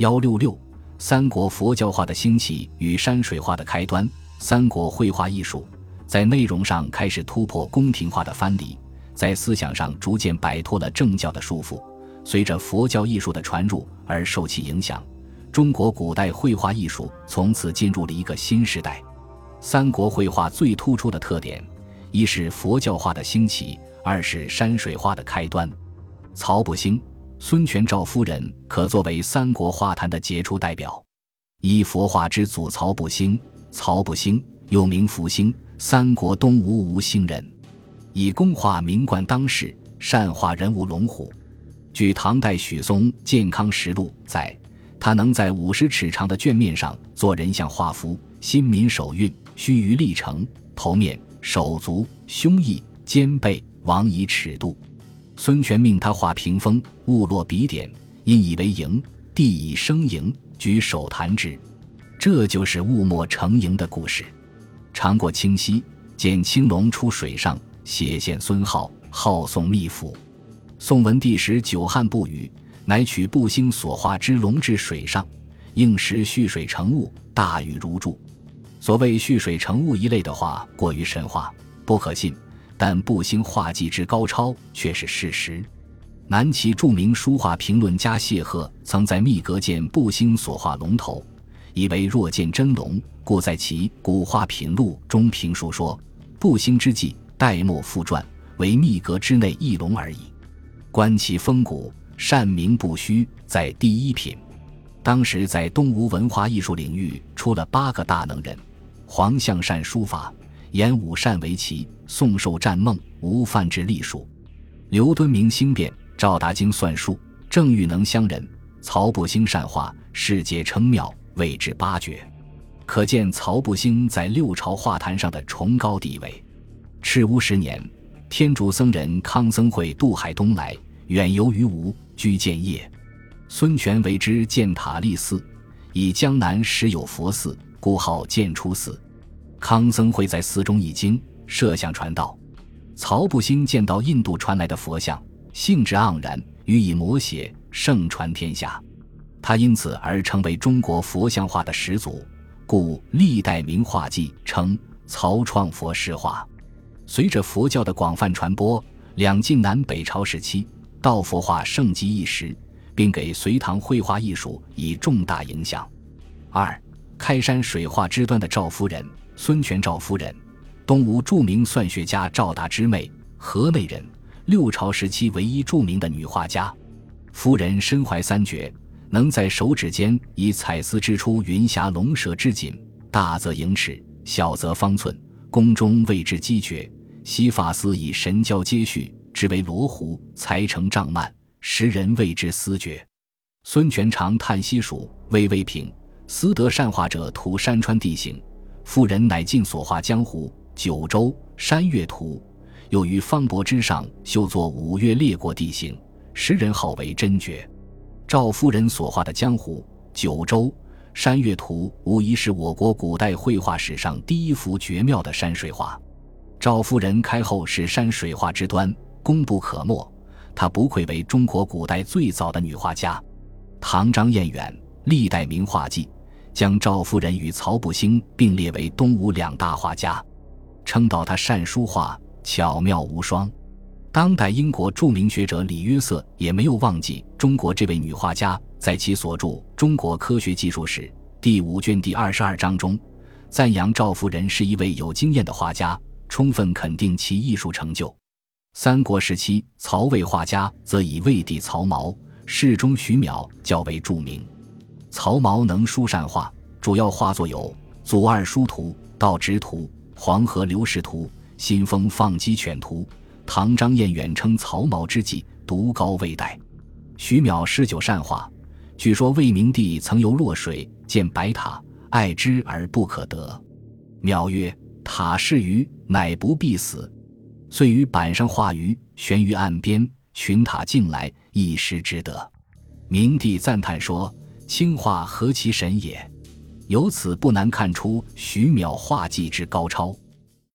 幺六六，三国佛教化的兴起与山水画的开端。三国绘画艺术在内容上开始突破宫廷化的藩篱，在思想上逐渐摆脱了政教的束缚。随着佛教艺术的传入而受其影响，中国古代绘画艺术从此进入了一个新时代。三国绘画最突出的特点，一是佛教化的兴起，二是山水画的开端。曹不兴、孙权、赵夫人可作为三国画坛的杰出代表。一佛画之祖曹不兴，曹不兴又名福兴，三国东吴吴兴人，以工画名冠当世，善画人物龙虎。据唐代许嵩《健康实录》载，他能在五十尺长的卷面上做人像画符，心民手运。须臾立成，头面、手足、胸臆、肩背，王以尺度。孙权命他画屏风，勿落笔点，因以为营，地以生营，举手弹之。这就是雾墨成营的故事。尝过清溪，见青龙出水上，写现孙浩，号宋密府。宋文帝时久旱不雨，乃取步星所画之龙至水上，应时蓄水成雾，大雨如注。所谓蓄水成雾一类的话，过于神话，不可信。但步星画技之高超却是事实。南齐著名书画评论家谢赫曾在密阁见步星所画龙头，以为若见真龙，故在其《古画品录》中评述说：“步星之技，代墨复传，为密阁之内一龙而已。观其风骨，善名不虚，在第一品。”当时在东吴文化艺术领域出了八个大能人。黄象善书法，演武善围棋，宋寿战梦，吴范之隶书，刘敦明兴变，赵达经算术，郑玉能相人，曹不兴善画，世界称妙，谓之八绝。可见曹不兴在六朝画坛上的崇高地位。赤乌十年，天竺僧人康僧会渡海东来，远游于吴，居建业。孙权为之建塔立寺，以江南时有佛寺。故号建初寺，康僧会在寺中译经，设像传道。曹不兴见到印度传来的佛像，兴致盎然，予以摹写，盛传天下。他因此而成为中国佛像画的始祖，故历代名画记称曹创佛师画。随着佛教的广泛传播，两晋南北朝时期，道佛画盛极一时，并给隋唐绘画艺术以重大影响。二。开山水画之端的赵夫人，孙权赵夫人，东吴著名算学家赵达之妹，河内人，六朝时期唯一著名的女画家。夫人身怀三绝，能在手指间以彩丝织出云霞龙蛇之锦，大则盈尺，小则方寸，宫中谓之机绝。西发丝以神交接续，织为罗湖，裁成帐幔，时人谓之丝绝。孙权常叹息蜀，巍巍平。思得善画者图山川地形，夫人乃尽所画江湖、九州、山岳图，又于方帛之上修作五岳列国地形，时人号为真绝。赵夫人所画的江湖、九州、山岳图，无疑是我国古代绘画史上第一幅绝妙的山水画。赵夫人开后是山水画之端，功不可没。她不愧为中国古代最早的女画家。唐张彦远《历代名画记》。将赵夫人与曹不兴并列为东吴两大画家，称道他善书画，巧妙无双。当代英国著名学者李约瑟也没有忘记中国这位女画家，在其所著《中国科学技术史》第五卷第二十二章中，赞扬赵夫人是一位有经验的画家，充分肯定其艺术成就。三国时期，曹魏画家则以魏帝曹髦、世中徐邈较为著名。曹髦能书善画，主要画作有《祖二书图》《道直图》《黄河流逝图》《新丰放鸡犬图》。唐张彦远称曹髦之技独高魏代。徐邈诗酒善画，据说魏明帝曾游洛水，见白塔，爱之而不可得。邈曰：“塔是鱼，乃不必死。”遂于板上画鱼，悬于岸边，群塔竞来，一时之得。明帝赞叹说。青画何其神也！由此不难看出徐淼画技之高超。